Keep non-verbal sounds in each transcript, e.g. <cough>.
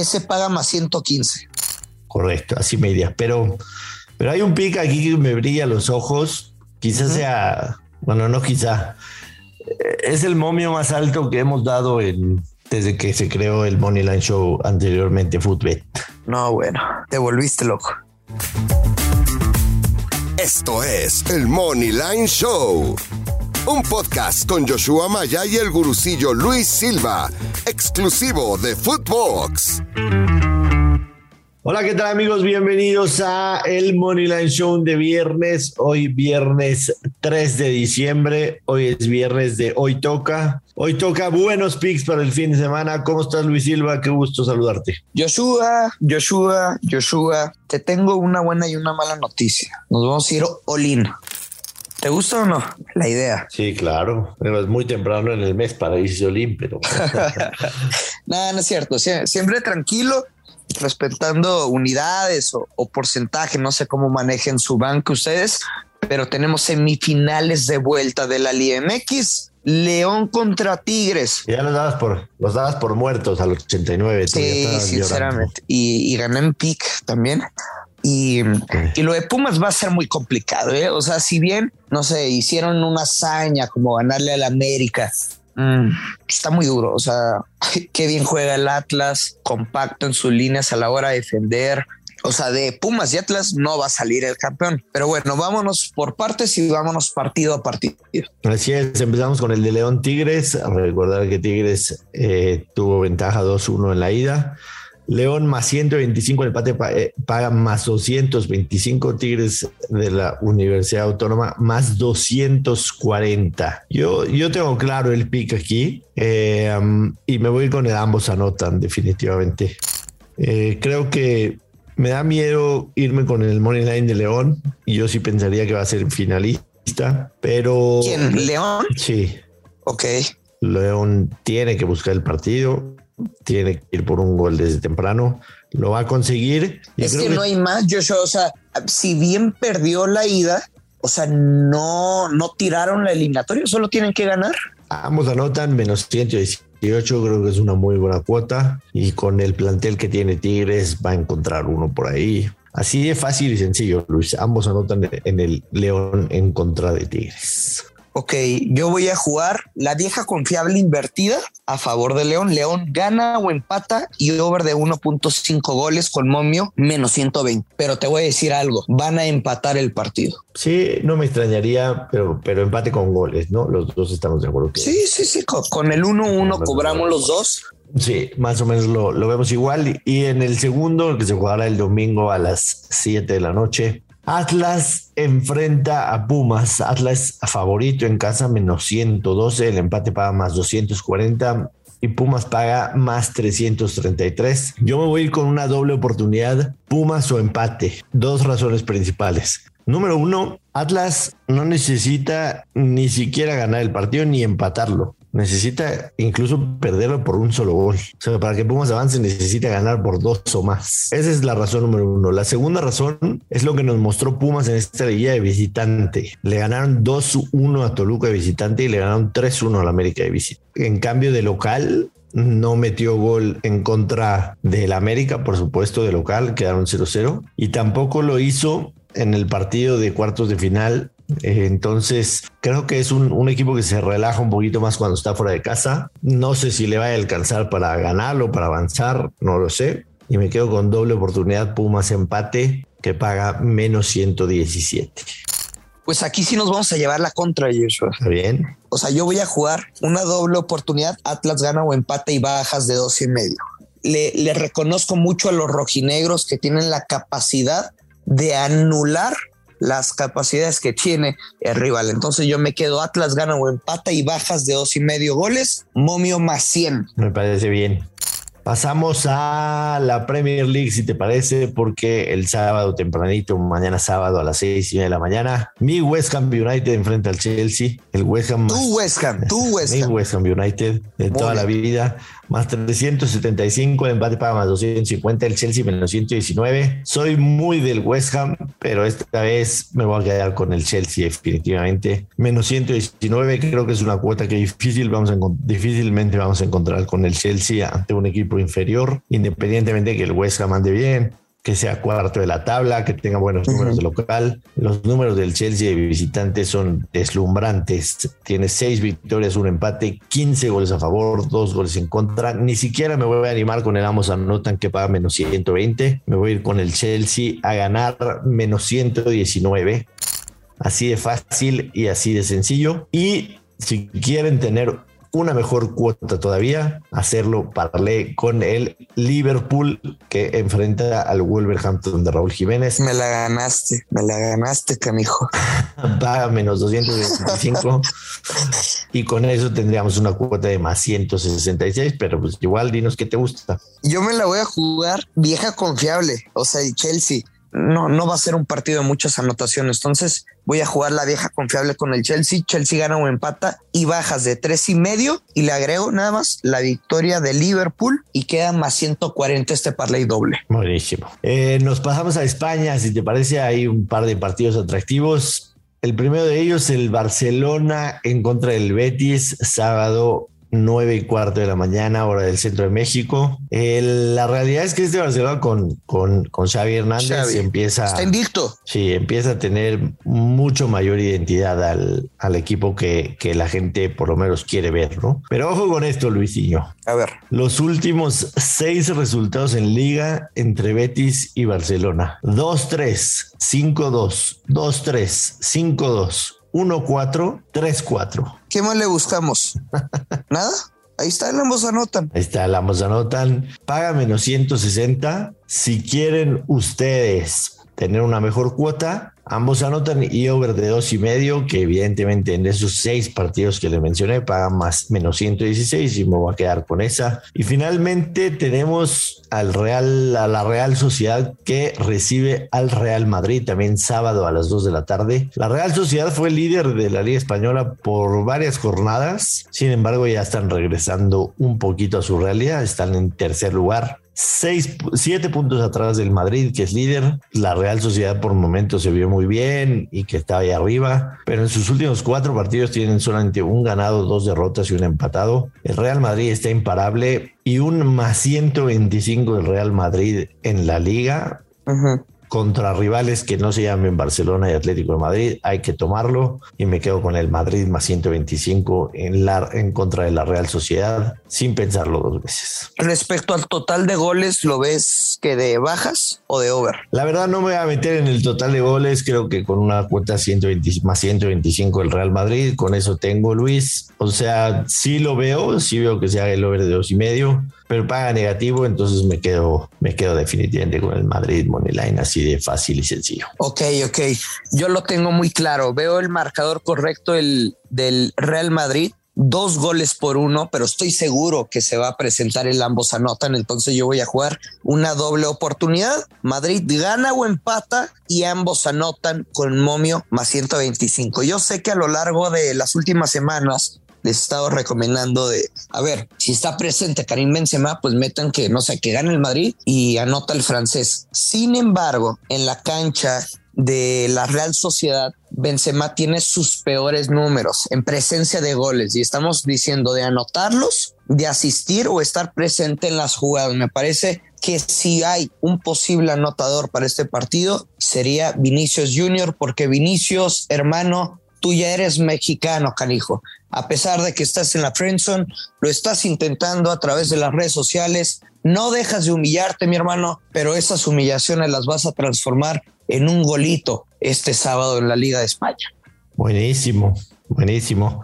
ese paga más 115. Correcto, así media. Pero, pero hay un pick aquí que me brilla los ojos. Quizás sea, bueno, no quizá. Eh, es el momio más alto que hemos dado en, desde que se creó el Moneyline Show anteriormente, Footbet. No, bueno, te volviste loco. Esto es el Moneyline Show, un podcast con Joshua Maya y el gurucillo Luis Silva, exclusivo de Footbox. Hola, ¿qué tal amigos? Bienvenidos a el Moneyline Show de viernes. Hoy viernes 3 de diciembre. Hoy es viernes de Hoy Toca. Hoy toca buenos picks para el fin de semana. ¿Cómo estás, Luis Silva? Qué gusto saludarte. Joshua, Joshua, Joshua, te tengo una buena y una mala noticia. Nos vamos a ir all ¿Te gusta o no la idea? Sí, claro. Pero es muy temprano en el mes para irse all pero... <laughs> no, no es cierto. siempre tranquilo respetando unidades o, porcentaje, no sé cómo manejen su banco ustedes, pero tenemos semifinales de vuelta de la Liga MX. León contra Tigres. Ya los dabas por, los dabas por muertos al 89. Sí, sinceramente. Y, y, gané en pick también. Y, y, lo de Pumas va a ser muy complicado. ¿eh? O sea, si bien, no sé, hicieron una hazaña como ganarle al América, Mm, está muy duro. O sea, <laughs> qué bien juega el Atlas, compacto en sus líneas a la hora de defender. O sea, de Pumas y Atlas no va a salir el campeón. Pero bueno, vámonos por partes y vámonos partido a partido. Así es, empezamos con el de León Tigres. recordar que Tigres eh, tuvo ventaja 2-1 en la ida. León más 125, el empate eh, paga más 225, Tigres de la Universidad Autónoma más 240. Yo, yo tengo claro el pick aquí eh, y me voy con el ambos anotan definitivamente. Eh, creo que me da miedo irme con el Money Line de León y yo sí pensaría que va a ser finalista, pero... ¿Quién? ¿León? Sí. Ok. León tiene que buscar el partido tiene que ir por un gol desde temprano, lo va a conseguir. Es que, no hay más, Joshua, o sea, si bien perdió la ida, o sea, no, no tiraron la eliminatoria, solo tienen que ganar. Ambos anotan menos 118, creo que es una muy buena cuota y con el plantel que tiene Tigres va a encontrar uno por ahí. Así de fácil y sencillo, Luis. Ambos anotan en el León en contra de Tigres ok, yo voy a jugar la vieja confiable invertida a favor de León. León gana o empata y over de 1.5 goles con momio menos 120. Pero te voy a decir algo, van a empatar el partido. Sí, no me extrañaría, pero, pero empate con goles, ¿no? Los dos estamos de acuerdo. Sí, sí, sí, con, el 1-1 cobramos los dos. Sí, más o menos lo, lo, vemos igual. Y en el segundo, que se jugará el domingo a las 7 de la noche, Atlas enfrenta a Pumas. Atlas favorito en casa, menos 112. El empate paga más 240 y Pumas paga más 333. Yo me voy a ir con una doble oportunidad, Pumas o empate. Dos razones principales. Número uno, Atlas no necesita ni siquiera ganar el partido ni empatarlo necesita incluso perderlo por un solo gol. O sea, para que Pumas avance necesita ganar por dos o más. Esa es la razón número uno. La segunda razón es lo que nos mostró Pumas en esta liga de visitante. Le ganaron 2-1 a Toluca de visitante y le ganaron 3-1 a la América de visitante. En cambio de local, no metió gol en contra del América, por supuesto, de local, quedaron 0-0. Y tampoco lo hizo en el partido de cuartos de final entonces, creo que es un, equipo que se relaja un poquito más cuando está fuera de casa. No sé si le va a alcanzar para ganarlo, para avanzar, no lo sé. Y me quedo con doble oportunidad Pumas empate que paga menos 117. Pues aquí sí nos vamos a llevar la contra, Joshua. Está bien. O sea, yo voy a jugar una doble oportunidad, Atlas gana o empate y bajas de dos y medio. Le, le reconozco mucho a los rojinegros que tienen la capacidad de anular las capacidades que tiene el rival. Entonces yo me quedo Atlas gana o empata y bajas de dos y medio goles, momio más 100. Me parece bien. Pasamos a la Premier League, si te parece, porque el sábado tempranito, mañana sábado a las seis y media de la mañana, mi West Ham United enfrenta al Chelsea. El West Ham. Tu West Ham, tu <laughs> West Ham. Mi West Ham United de toda la vida. Más 375, el empate paga más 250, el Chelsea menos 119. Soy muy del West Ham, pero esta vez me voy a quedar con el Chelsea definitivamente. Menos 119, creo que es una cuota que difícil vamos difícilmente vamos a encontrar con el Chelsea ante un equipo inferior, independientemente de que el West Ham ande bien que sea cuarto de la tabla, que tenga buenos números de local. Los números del Chelsea de visitante son deslumbrantes. Tiene seis victorias, un empate, 15 goles a favor, dos goles en contra. Ni siquiera me voy a animar con el ambos anotan que paga menos 120. Me voy a ir con el Chelsea a ganar menos 119. Así de fácil y así de sencillo. Y si quieren tener una mejor cuota todavía, hacerlo parlé con el Liverpool que enfrenta al Wolverhampton de Raúl Jiménez. Me la ganaste, me la ganaste, canijo. <laughs> Paga menos 225 y con eso tendríamos una cuota de más 166, pero pues igual dinos qué te gusta. Yo me la voy a jugar vieja confiable, o sea, el Chelsea no, no va a ser un partido de muchas anotaciones. Entonces voy a jugar la vieja confiable con el Chelsea. Chelsea gana o empata y bajas de tres y medio y le agrego nada más la victoria de Liverpool y queda más 140 este parlay doble. Buenísimo. Eh, nos pasamos a España. Si te parece, hay un par de partidos atractivos. El primero de ellos, el Barcelona en contra del Betis, sábado 9 y cuarto de la mañana, hora del centro de México. la realidad es que este Barcelona con, con, con Xavi Hernández empieza. Está invicto. Sí, empieza a tener mucho mayor identidad al, al equipo que, que, la gente por lo menos quiere ver, ¿no? Pero ojo con esto, Luisinho. A ver. Los últimos seis resultados en liga entre Betis y Barcelona: 2-3, 5-2, 2-3, 5-2. 1-4-3-4. ¿Qué más le buscamos? ¿Nada? Ahí está, el ambos anotan. Ahí está, el ambos anotan. Paga menos 160. Si quieren ustedes tener una mejor cuota, Ambos anotan y over de dos y medio, que evidentemente en esos seis partidos que le mencioné pagan más menos 116 y me voy a quedar con esa. Y finalmente tenemos al Real, a la Real Sociedad que recibe al Real Madrid también sábado a las 2 de la tarde. La Real Sociedad fue líder de la Liga Española por varias jornadas, sin embargo ya están regresando un poquito a su realidad, están en tercer lugar seis, siete puntos atrás del Madrid, que es líder. La Real Sociedad por momentos se vio muy bien y que está ahí arriba, pero en sus últimos cuatro partidos tienen solamente un ganado, dos derrotas y un empatado. El Real Madrid está imparable y un más 125 del Real Madrid en la liga contra rivales que no se llamen Barcelona y Atlético de Madrid, hay que tomarlo y me quedo con el Madrid más 125 en, la, en contra de la Real Sociedad sin pensarlo dos veces. Respecto al total de goles, ¿lo ves que de bajas o de over? La verdad no me voy a meter en el total de goles, creo que con una cuota 120, más 125 el Real Madrid, con eso tengo Luis. O sea, sí lo veo, sí veo que se haga el over de dos y medio pero paga negativo, entonces me quedo, me quedo definitivamente con el Madrid Moneyline, así de fácil y sencillo. Ok, ok. Yo lo tengo muy claro. Veo el marcador correcto el, del Real Madrid. Dos goles por uno, pero estoy seguro que se va a presentar el ambos anotan. Entonces yo voy a jugar una doble oportunidad. Madrid gana o empata y ambos anotan con momio más 125. Yo sé que a lo largo de las últimas semanas les he estado recomendando de, a ver, si está presente Karim Benzema, pues metan que, no sé, que gane el Madrid y anota el francés. Sin embargo, en la cancha de la Real Sociedad, Benzema tiene sus peores números en presencia de goles y estamos diciendo de anotarlos, de asistir o estar presente en las jugadas. Me parece que si hay un posible anotador para este partido sería Vinicius Junior porque Vinicius, hermano, tú ya eres mexicano, canijo. A pesar de que estás en la friendzone, lo estás intentando a través de las redes sociales. No dejas de humillarte, mi hermano, pero esas humillaciones las vas a transformar en un golito este sábado en la Liga de España. Buenísimo, buenísimo.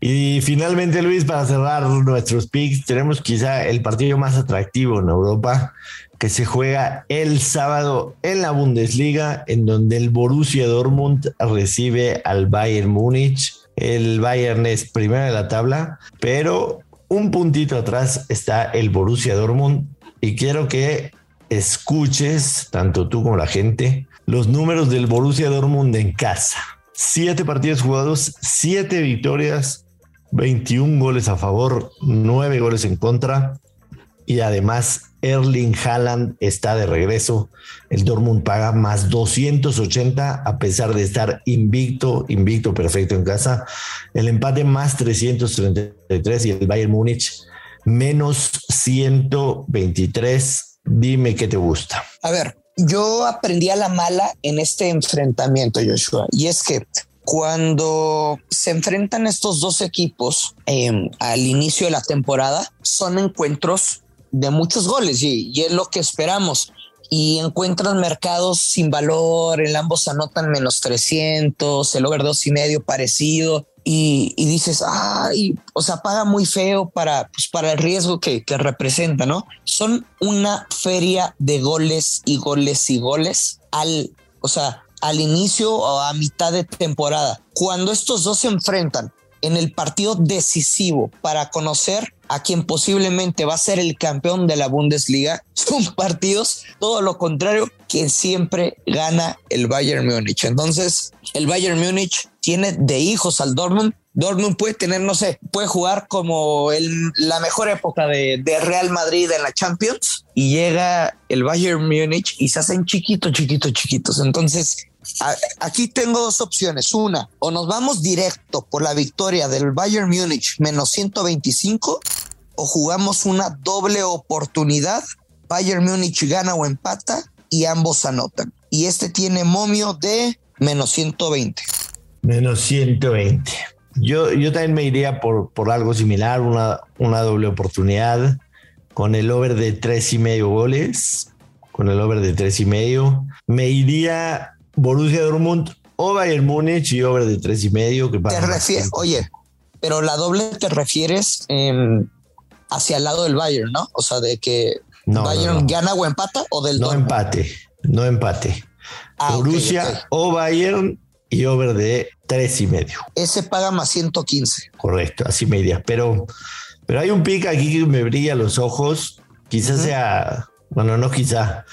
Y finalmente, Luis, para cerrar nuestros picks, tenemos quizá el partido más atractivo en Europa que se juega el sábado en la Bundesliga, en donde el Borussia Dortmund recibe al Bayern Múnich. El Bayern es primero de la tabla, pero un puntito atrás está el Borussia Dortmund y quiero que escuches, tanto tú como la gente, los números del Borussia Dortmund en casa. Siete partidos jugados, siete victorias, 21 goles a favor, 9 goles en contra. Y además Erling Haaland está de regreso. El Dortmund paga más 280 a pesar de estar invicto, invicto perfecto en casa. El empate más 333 y el Bayern Múnich menos 123. Dime qué te gusta. A ver, yo aprendí a la mala en este enfrentamiento, Joshua, y es que cuando se enfrentan estos dos equipos em, al inicio de la temporada, son encuentros de muchos goles y, es lo que esperamos. Y encuentran mercados sin valor, el ambos anotan menos 300, el over dos y medio parecido. Y, dices, ay, o sea, paga muy feo para, pues, para el riesgo que, que representa, ¿no? Son una feria de goles y goles y goles al, o sea, al inicio o a mitad de temporada. Cuando estos dos se enfrentan en el partido decisivo para conocer a quien posiblemente va a ser el campeón de la Bundesliga, <laughs> son partidos todo lo contrario que siempre gana el Bayern Múnich. Entonces, el Bayern Múnich tiene de hijos al Dortmund. Dortmund puede tener, no sé, puede jugar como el, la mejor época de, de, Real Madrid en la Champions y llega el Bayern Múnich y se hacen chiquitos, chiquitos, chiquitos. Entonces, aquí tengo dos opciones. Una, o nos vamos directo por la victoria del Bayern Múnich menos 125 o jugamos una doble oportunidad. Bayern Múnich gana o empata y ambos anotan. Y este tiene momio de menos 120. Menos 120. Yo, yo también me iría por, por algo similar, una, una doble oportunidad con el over de tres y medio goles. Con el over de tres y medio. Me iría Borussia Dortmund o Bayern Múnich y over de tres y medio. Que te refieres, oye, pero la doble te refieres hacia el lado del Bayern, ¿no? O sea, de que Bayern gana o empata o del No empate, no empate. Ah, Borussia o Bayern y over de tres y medio. Ese paga más 115. Correcto, así media. Pero, pero hay un pick aquí que me brilla los ojos. Quizás sea bueno, no quizá.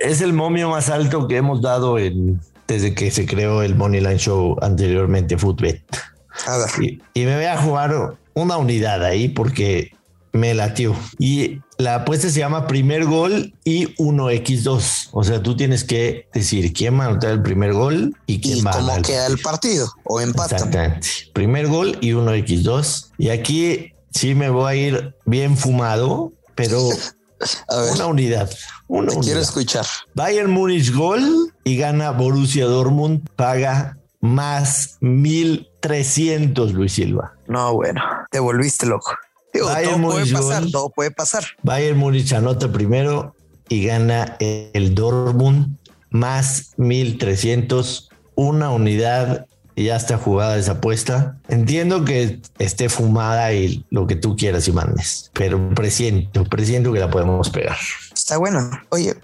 Es el momio más alto que hemos dado en, desde que se creó el Moneyline Show anteriormente, Footbet. Ver. Y, me voy a jugar una unidad ahí porque me latió. Y la apuesta se llama primer gol y 1x2. O sea, tú tienes que decir quién va a anotar el primer gol y quién va a cómo queda el partido o empate. Exactamente. Primer gol y 1x2. Y aquí sí me voy a ir bien fumado, pero <laughs> Una unidad. Una quiero escuchar. Bayern Múnich gol y gana Borussia Dortmund. Paga más 1300, Luis Silva. No, bueno, te volviste loco. Todo puede pasar, todo puede pasar. Bayern Múnich anota primero y gana el Dortmund más 1300, una unidad y ya está jugada esa apuesta. Entiendo que esté fumada y lo que tú quieras y mandes, pero presiento, presiento que la podemos pegar. Está bueno. Oye,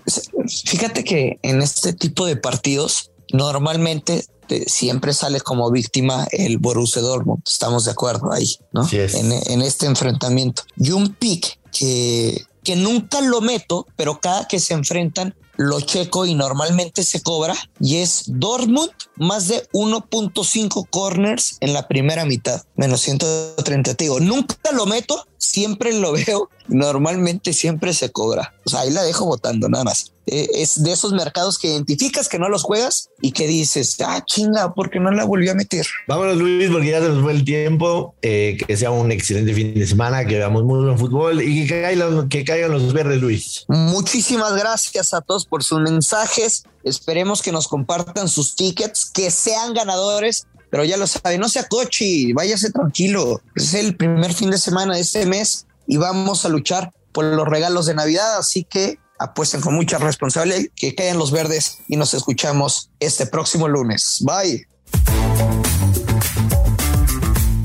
fíjate que en este tipo de partidos normalmente siempre sale como víctima el Borussia Dortmund. Estamos de acuerdo ahí, ¿no? En, en, este enfrentamiento. Y un pick que, que nunca lo meto, pero cada que se enfrentan lo checo y normalmente se cobra y es Dortmund más de 1.5 corners en la primera mitad, menos 130. Te nunca lo meto, siempre lo veo, normalmente siempre se cobra. O sea, ahí la dejo votando nada más. Eh, es de esos mercados que identificas que no los juegas y que dices, ah, chinga, porque no la volvió a meter. Vámonos, Luis, porque ya se nos fue el tiempo. Eh, que sea un excelente fin de semana, que veamos muy buen fútbol y que caigan, que caigan los verdes, Luis. Muchísimas gracias a todos por sus mensajes. Esperemos que nos compartan sus tickets, que sean ganadores pero ya lo sabe, no sea coche, váyase tranquilo. Es el primer fin de semana de este mes y vamos a luchar por los regalos de Navidad, así que apuesten con mucha responsabilidad, que caigan los verdes y nos escuchamos este próximo lunes. Bye.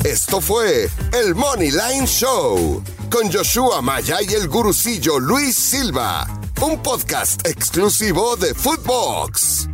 Esto fue el Money Line Show con Joshua Maya y el gurucillo Luis Silva, un podcast exclusivo de Footbox.